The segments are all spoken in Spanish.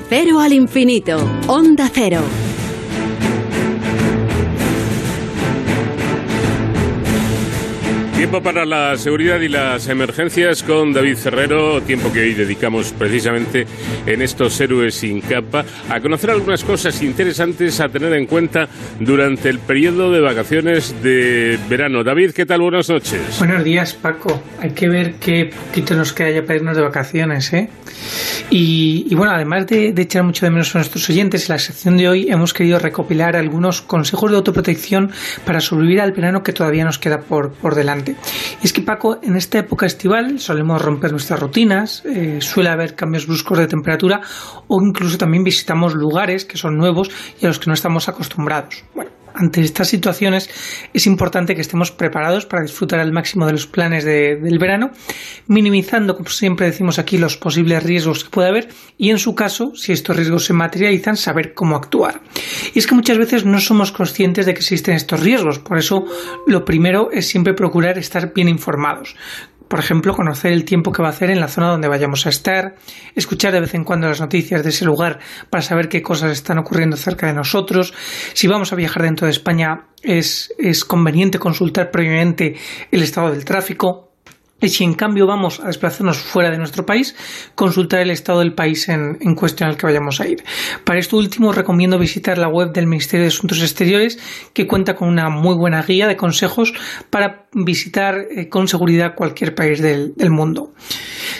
cero al infinito. Onda cero. Tiempo para la seguridad y las emergencias con David Ferrero, tiempo que hoy dedicamos precisamente en estos héroes sin capa a conocer algunas cosas interesantes a tener en cuenta durante el periodo de vacaciones de verano. David, ¿qué tal? Buenas noches. Buenos días, Paco. Hay que ver qué poquito nos queda ya para irnos de vacaciones, ¿eh? Y, bueno, además de, de, echar mucho de menos a nuestros oyentes, en la sección de hoy hemos querido recopilar algunos consejos de autoprotección para sobrevivir al verano que todavía nos queda por, por delante. Y es que Paco, en esta época estival solemos romper nuestras rutinas, eh, suele haber cambios bruscos de temperatura o incluso también visitamos lugares que son nuevos y a los que no estamos acostumbrados. Ante estas situaciones es importante que estemos preparados para disfrutar al máximo de los planes de, del verano, minimizando, como siempre decimos aquí, los posibles riesgos que puede haber y, en su caso, si estos riesgos se materializan, saber cómo actuar. Y es que muchas veces no somos conscientes de que existen estos riesgos, por eso lo primero es siempre procurar estar bien informados por ejemplo, conocer el tiempo que va a hacer en la zona donde vayamos a estar, escuchar de vez en cuando las noticias de ese lugar para saber qué cosas están ocurriendo cerca de nosotros. Si vamos a viajar dentro de España, es, es conveniente consultar previamente el estado del tráfico si en cambio vamos a desplazarnos fuera de nuestro país, consultar el estado del país en, en, cuestión al que vayamos a ir. Para esto último recomiendo visitar la web del Ministerio de Asuntos Exteriores que cuenta con una muy buena guía de consejos para visitar eh, con seguridad cualquier país del mundo.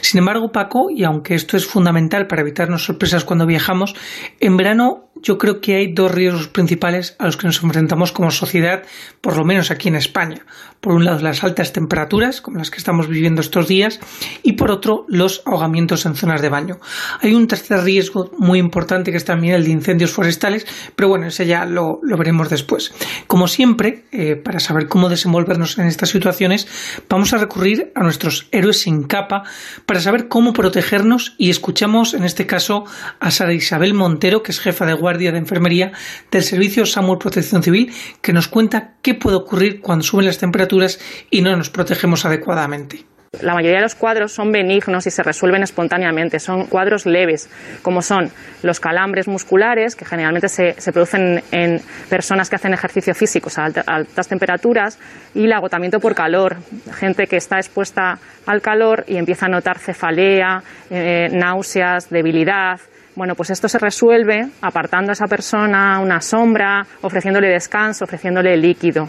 Sin embargo, Paco, y aunque esto es fundamental para evitarnos sorpresas cuando viajamos, en verano yo creo que hay dos riesgos principales a los que nos enfrentamos como sociedad, por lo menos aquí en España. Por un lado, las altas temperaturas, como las que estamos viviendo estos días, y por otro, los ahogamientos en zonas de baño. Hay un tercer riesgo muy importante que es también el de incendios forestales, pero bueno, ese ya lo, lo veremos después. Como siempre, eh, para saber cómo desenvolvernos en estas situaciones, vamos a recurrir a nuestros héroes sin capa para saber cómo protegernos y escuchamos en este caso a Sara Isabel Montero, que es jefa de guardia de enfermería del Servicio Samuel Protección Civil, que nos cuenta qué puede ocurrir cuando suben las temperaturas y no nos protegemos adecuadamente. La mayoría de los cuadros son benignos y se resuelven espontáneamente, son cuadros leves, como son los calambres musculares, que generalmente se, producen en personas que hacen ejercicio físico a alta, altas temperaturas, y el agotamiento por calor, gente que está expuesta al calor y empieza a notar cefalea, eh, náuseas, debilidad, bueno, pues esto se resuelve apartando a esa persona una sombra, ofreciéndole descanso, ofreciéndole líquido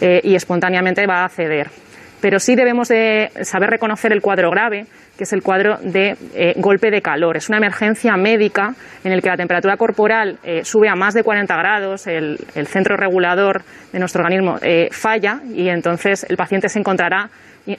eh, y espontáneamente va a ceder. Pero sí debemos de saber reconocer el cuadro grave, que es el cuadro de eh, golpe de calor. Es una emergencia médica en el que la temperatura corporal eh, sube a más de 40 grados, el, centro regulador de nuestro organismo eh, falla y entonces el paciente se encontrará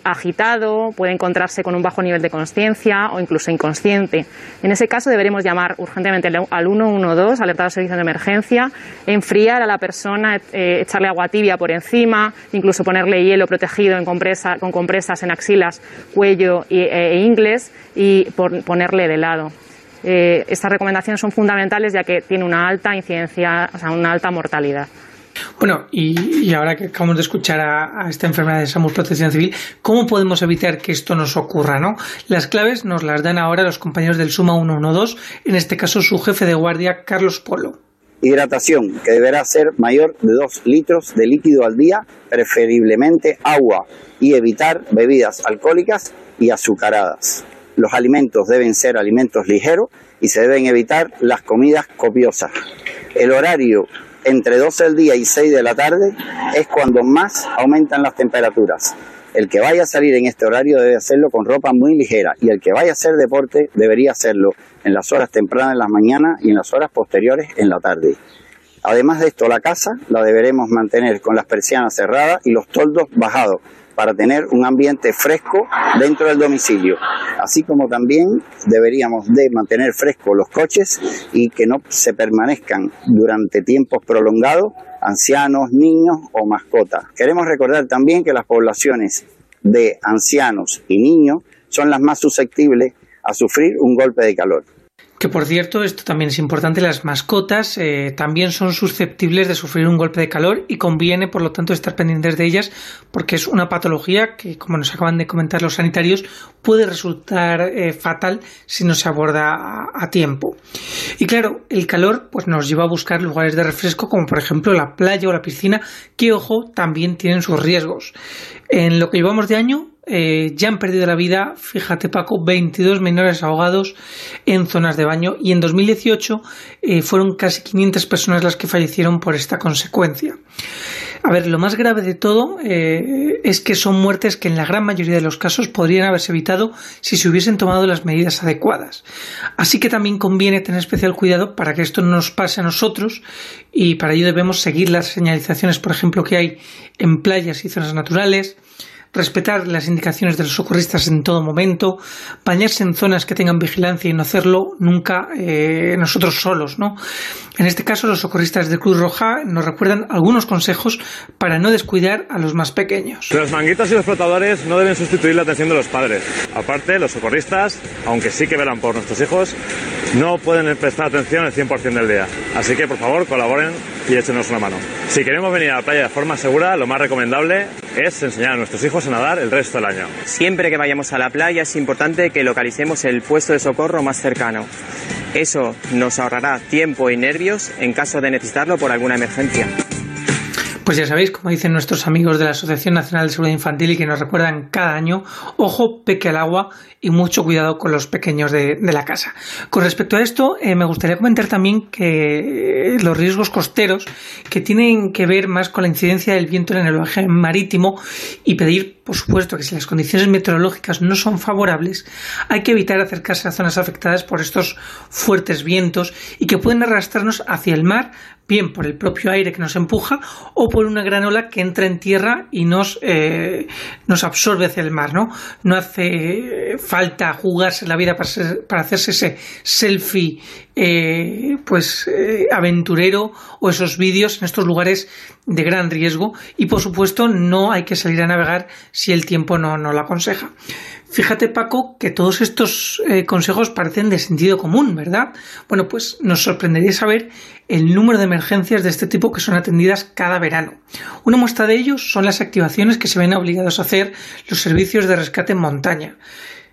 agitado, puede encontrarse con un bajo nivel de conciencia o incluso inconsciente. En ese caso deberemos llamar urgentemente al 112, alertar al servicio de emergencia, enfriar a la persona, eh, echarle agua tibia por encima, incluso ponerle hielo protegido en con compresas en axilas, cuello e, e ingles y ponerle de lado. Eh, estas recomendaciones son fundamentales ya que tiene una alta incidencia, o sea, una alta mortalidad. Bueno, y, ahora que acabamos de escuchar a, esta enfermedad de SAMUS Protección Civil, ¿cómo podemos evitar que esto nos ocurra? ¿no? Las claves nos las dan ahora los compañeros del Suma 112, en este caso su jefe de guardia, Carlos Polo. Hidratación, que deberá ser mayor de 2 litros de líquido al día, preferiblemente agua, y evitar bebidas alcohólicas y azucaradas. Los alimentos deben ser alimentos ligeros y se deben evitar las comidas copiosas. El horario entre 12 del día y 6 de la tarde es cuando más aumentan las temperaturas. El que vaya a salir en este horario debe hacerlo con ropa muy ligera y el que vaya a hacer deporte debería hacerlo en las horas tempranas en la mañana y en las horas posteriores en la tarde. Además de esto, la casa la deberemos mantener con las persianas cerradas y los toldos bajados para tener un ambiente fresco dentro del domicilio. Así como también deberíamos de mantener frescos los coches y que no se permanezcan durante tiempos prolongados ancianos, niños o mascotas. Queremos recordar también que las poblaciones de ancianos y niños son las más susceptibles a sufrir un golpe de calor. Que por cierto, esto también es importante, las mascotas eh, también son susceptibles de sufrir un golpe de calor y conviene, por lo tanto, estar pendientes de ellas porque es una patología que, como nos acaban de comentar los sanitarios, puede resultar eh, fatal si no se aborda a, tiempo. Y claro, el calor pues, nos lleva a buscar lugares de refresco como por ejemplo la playa o la piscina, que ojo, también tienen sus riesgos. En lo que llevamos de año, eh, ya han perdido la vida, fíjate Paco, 22 menores ahogados en zonas de baño y en 2018 eh, fueron casi 500 personas las que fallecieron por esta consecuencia. A ver, lo más grave de todo eh, es que son muertes que en la gran mayoría de los casos podrían haberse evitado si se hubiesen tomado las medidas adecuadas. Así que también conviene tener especial cuidado para que esto no nos pase a nosotros y para ello debemos seguir las señalizaciones, por ejemplo, que hay en playas y zonas naturales, respetar las indicaciones de los socorristas en todo momento, bañarse en zonas que tengan vigilancia y no hacerlo nunca eh, nosotros solos, ¿no? En este caso, los socorristas de Cruz Roja nos recuerdan algunos consejos para no descuidar a los más pequeños. Los manguitos y los flotadores no deben sustituir la atención de los padres. Aparte, los socorristas, aunque sí que velan por nuestros hijos, no pueden prestar atención el 100% del día. Así que, por favor, colaboren y échenos una mano. Si queremos venir a la playa de forma segura, lo más recomendable es enseñar a nuestros hijos a nadar el resto del año. Siempre que vayamos a la playa es importante que localicemos el puesto de socorro más cercano. Eso nos ahorrará tiempo y nervios en caso de necesitarlo por alguna emergencia. Pues ya sabéis, como dicen nuestros amigos de la Asociación Nacional de Seguridad Infantil y que nos recuerdan cada año, ojo, peque al agua y mucho cuidado con los pequeños de, la casa. Con respecto a esto, eh, me gustaría comentar también que los riesgos costeros que tienen que ver más con la incidencia del viento en el oleaje marítimo y pedir, por supuesto, que si las condiciones meteorológicas no son favorables, hay que evitar acercarse a zonas afectadas por estos fuertes vientos y que pueden arrastrarnos hacia el mar bien por el propio aire que nos empuja o por una gran ola que entra en tierra y nos, eh, nos absorbe hacia el mar, ¿no? No hace falta jugarse la vida para, para hacerse ese selfie eh, pues eh, aventurero o esos vídeos en estos lugares de gran riesgo y por supuesto no hay que salir a navegar si el tiempo no, no lo aconseja. Fíjate, Paco, que todos estos eh, consejos parecen de sentido común, ¿verdad? Bueno, pues nos sorprendería saber el número de emergencias de este tipo que son atendidas cada verano. Una muestra de ellos son las activaciones que se ven obligados a hacer los servicios de rescate en montaña.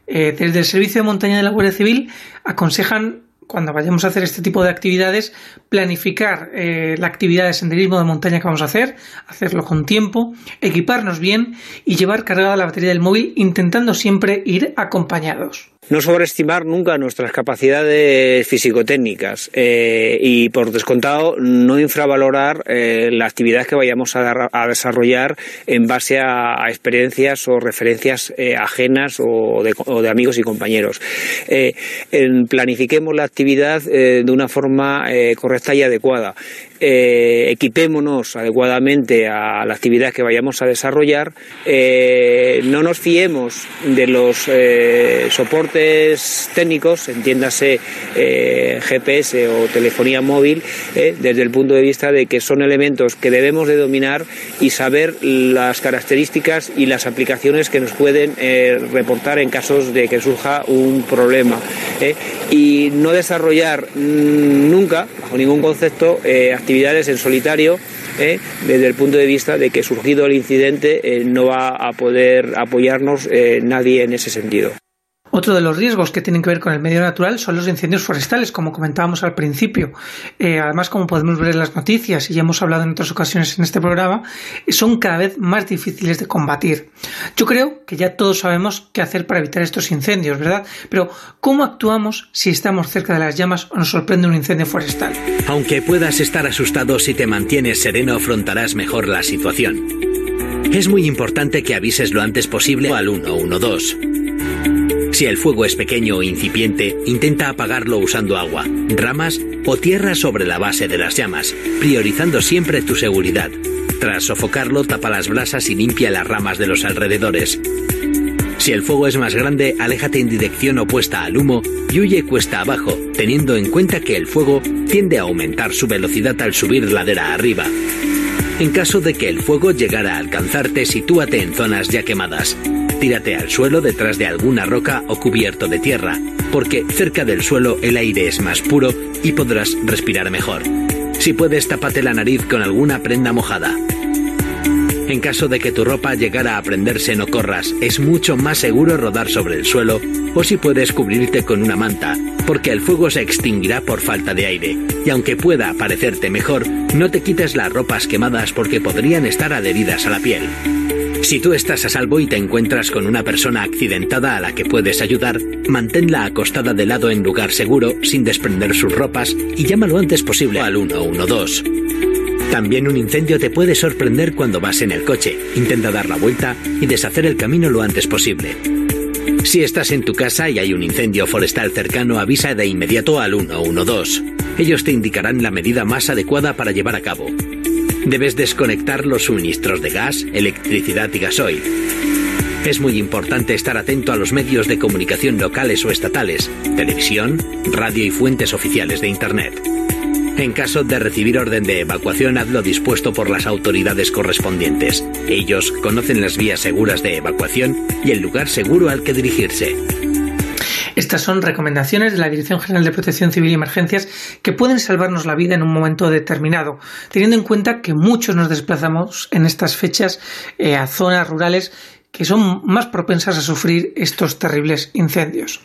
Eh, desde el Servicio de Montaña de la Guardia Civil aconsejan cuando vayamos a hacer este tipo de actividades, planificar eh, la actividad de senderismo de montaña que vamos a hacer, hacerlo con tiempo, equiparnos bien y llevar cargada la batería del móvil intentando siempre ir acompañados no sobreestimar nunca nuestras capacidades físico-técnicas eh, y, por descontado, no infravalorar eh, la actividad que vayamos a, desarrollar en base a, experiencias o referencias eh, ajenas o de, amigos y compañeros. Eh, planifiquemos la actividad de una forma correcta y adecuada. Equipémonos adecuadamente a la actividad que vayamos a desarrollar. no nos fiemos de los soportes técnicos, entiéndase eh, GPS o telefonía móvil, eh, desde el punto de vista de que son elementos que debemos de dominar y saber las características y las aplicaciones que nos pueden eh, reportar en casos de que surja un problema. Eh, y no desarrollar mmm, nunca, bajo ningún concepto, eh, actividades en solitario eh, desde el punto de vista de que surgido el incidente eh, no va a poder apoyarnos eh, nadie en ese sentido. Otro de los riesgos que tienen que ver con el medio natural son los incendios forestales, como comentábamos al principio. Eh, además, como podemos ver en las noticias y ya hemos hablado en otras ocasiones en este programa, son cada vez más difíciles de combatir. Yo creo que ya todos sabemos qué hacer para evitar estos incendios, ¿verdad? Pero, ¿cómo actuamos si estamos cerca de las llamas o nos sorprende un incendio forestal? Aunque puedas estar asustado si te mantienes sereno, afrontarás mejor la situación. Es muy importante que avises lo antes posible al 112. Si el fuego es pequeño o incipiente, intenta apagarlo usando agua, ramas o tierra sobre la base de las llamas, priorizando siempre tu seguridad. Tras sofocarlo, tapa las brasas y limpia las ramas de los alrededores. Si el fuego es más grande, aléjate en dirección opuesta al humo y huye cuesta abajo, teniendo en cuenta que el fuego tiende a aumentar su velocidad al subir ladera arriba. En caso de que el fuego llegara a alcanzarte, sitúate en zonas ya quemadas. Tírate al suelo detrás de alguna roca o cubierto de tierra, porque cerca del suelo el aire es más puro y podrás respirar mejor. Si puedes, tapate la nariz con alguna prenda mojada. En caso de que tu ropa llegara a prenderse, no corras. Es mucho más seguro rodar sobre el suelo o si puedes cubrirte con una manta, porque el fuego se extinguirá por falta de aire. Y aunque pueda parecerte mejor, no te quites las ropas quemadas porque podrían estar adheridas a la piel. Si tú estás a salvo y te encuentras con una persona accidentada a la que puedes ayudar, manténla acostada de lado en lugar seguro, sin desprender sus ropas, y llama lo antes posible al 112. También un incendio te puede sorprender cuando vas en el coche. Intenta dar la vuelta y deshacer el camino lo antes posible. Si estás en tu casa y hay un incendio forestal cercano, avisa de inmediato al 112. Ellos te indicarán la medida más adecuada para llevar a cabo. Debes desconectar los suministros de gas, electricidad y gasoil. Es muy importante estar atento a los medios de comunicación locales o estatales, televisión, radio y fuentes oficiales de Internet. En caso de recibir orden de evacuación, hazlo dispuesto por las autoridades correspondientes. Ellos conocen las vías seguras de evacuación y el lugar seguro al que dirigirse. Estas son recomendaciones de la Dirección General de Protección Civil y Emergencias que pueden salvarnos la vida en un momento determinado, teniendo en cuenta que muchos nos desplazamos en estas fechas eh, a zonas rurales que son más propensas a sufrir estos terribles incendios.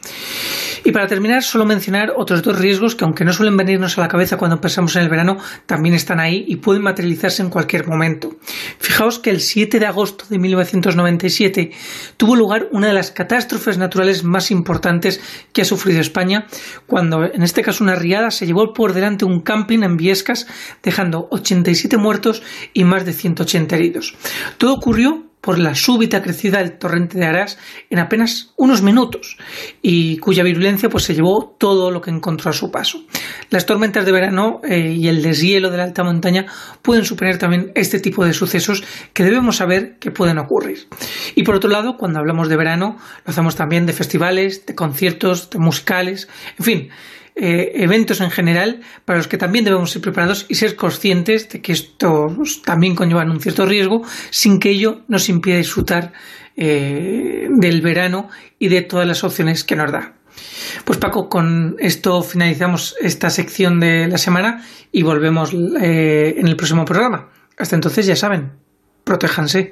Y para terminar, solo mencionar otros dos riesgos que, aunque no suelen venirnos a la cabeza cuando pensamos en el verano, también están ahí y pueden materializarse en cualquier momento. Fijaos que el 7 de agosto de 1997 tuvo lugar una de las catástrofes naturales más importantes que ha sufrido España, cuando en este caso una riada se llevó por delante un camping en Viescas, dejando 87 muertos y más de 180 heridos. Todo ocurrió por la súbita crecida del torrente de Arás en apenas unos minutos y cuya virulencia pues se llevó todo lo que encontró a su paso. Las tormentas de verano eh, y el deshielo de la alta montaña pueden suponer también este tipo de sucesos que debemos saber que pueden ocurrir. Y por otro lado, cuando hablamos de verano, lo hacemos también de festivales, de conciertos, de musicales, en fin, eh, eventos en general para los que también debemos ser preparados y ser conscientes de que esto también conlleva un cierto riesgo sin que ello nos impida disfrutar eh, del verano y de todas las opciones que nos da. Pues Paco, con esto finalizamos esta sección de la semana y volvemos eh, en el próximo programa. Hasta entonces ya saben, protéjanse.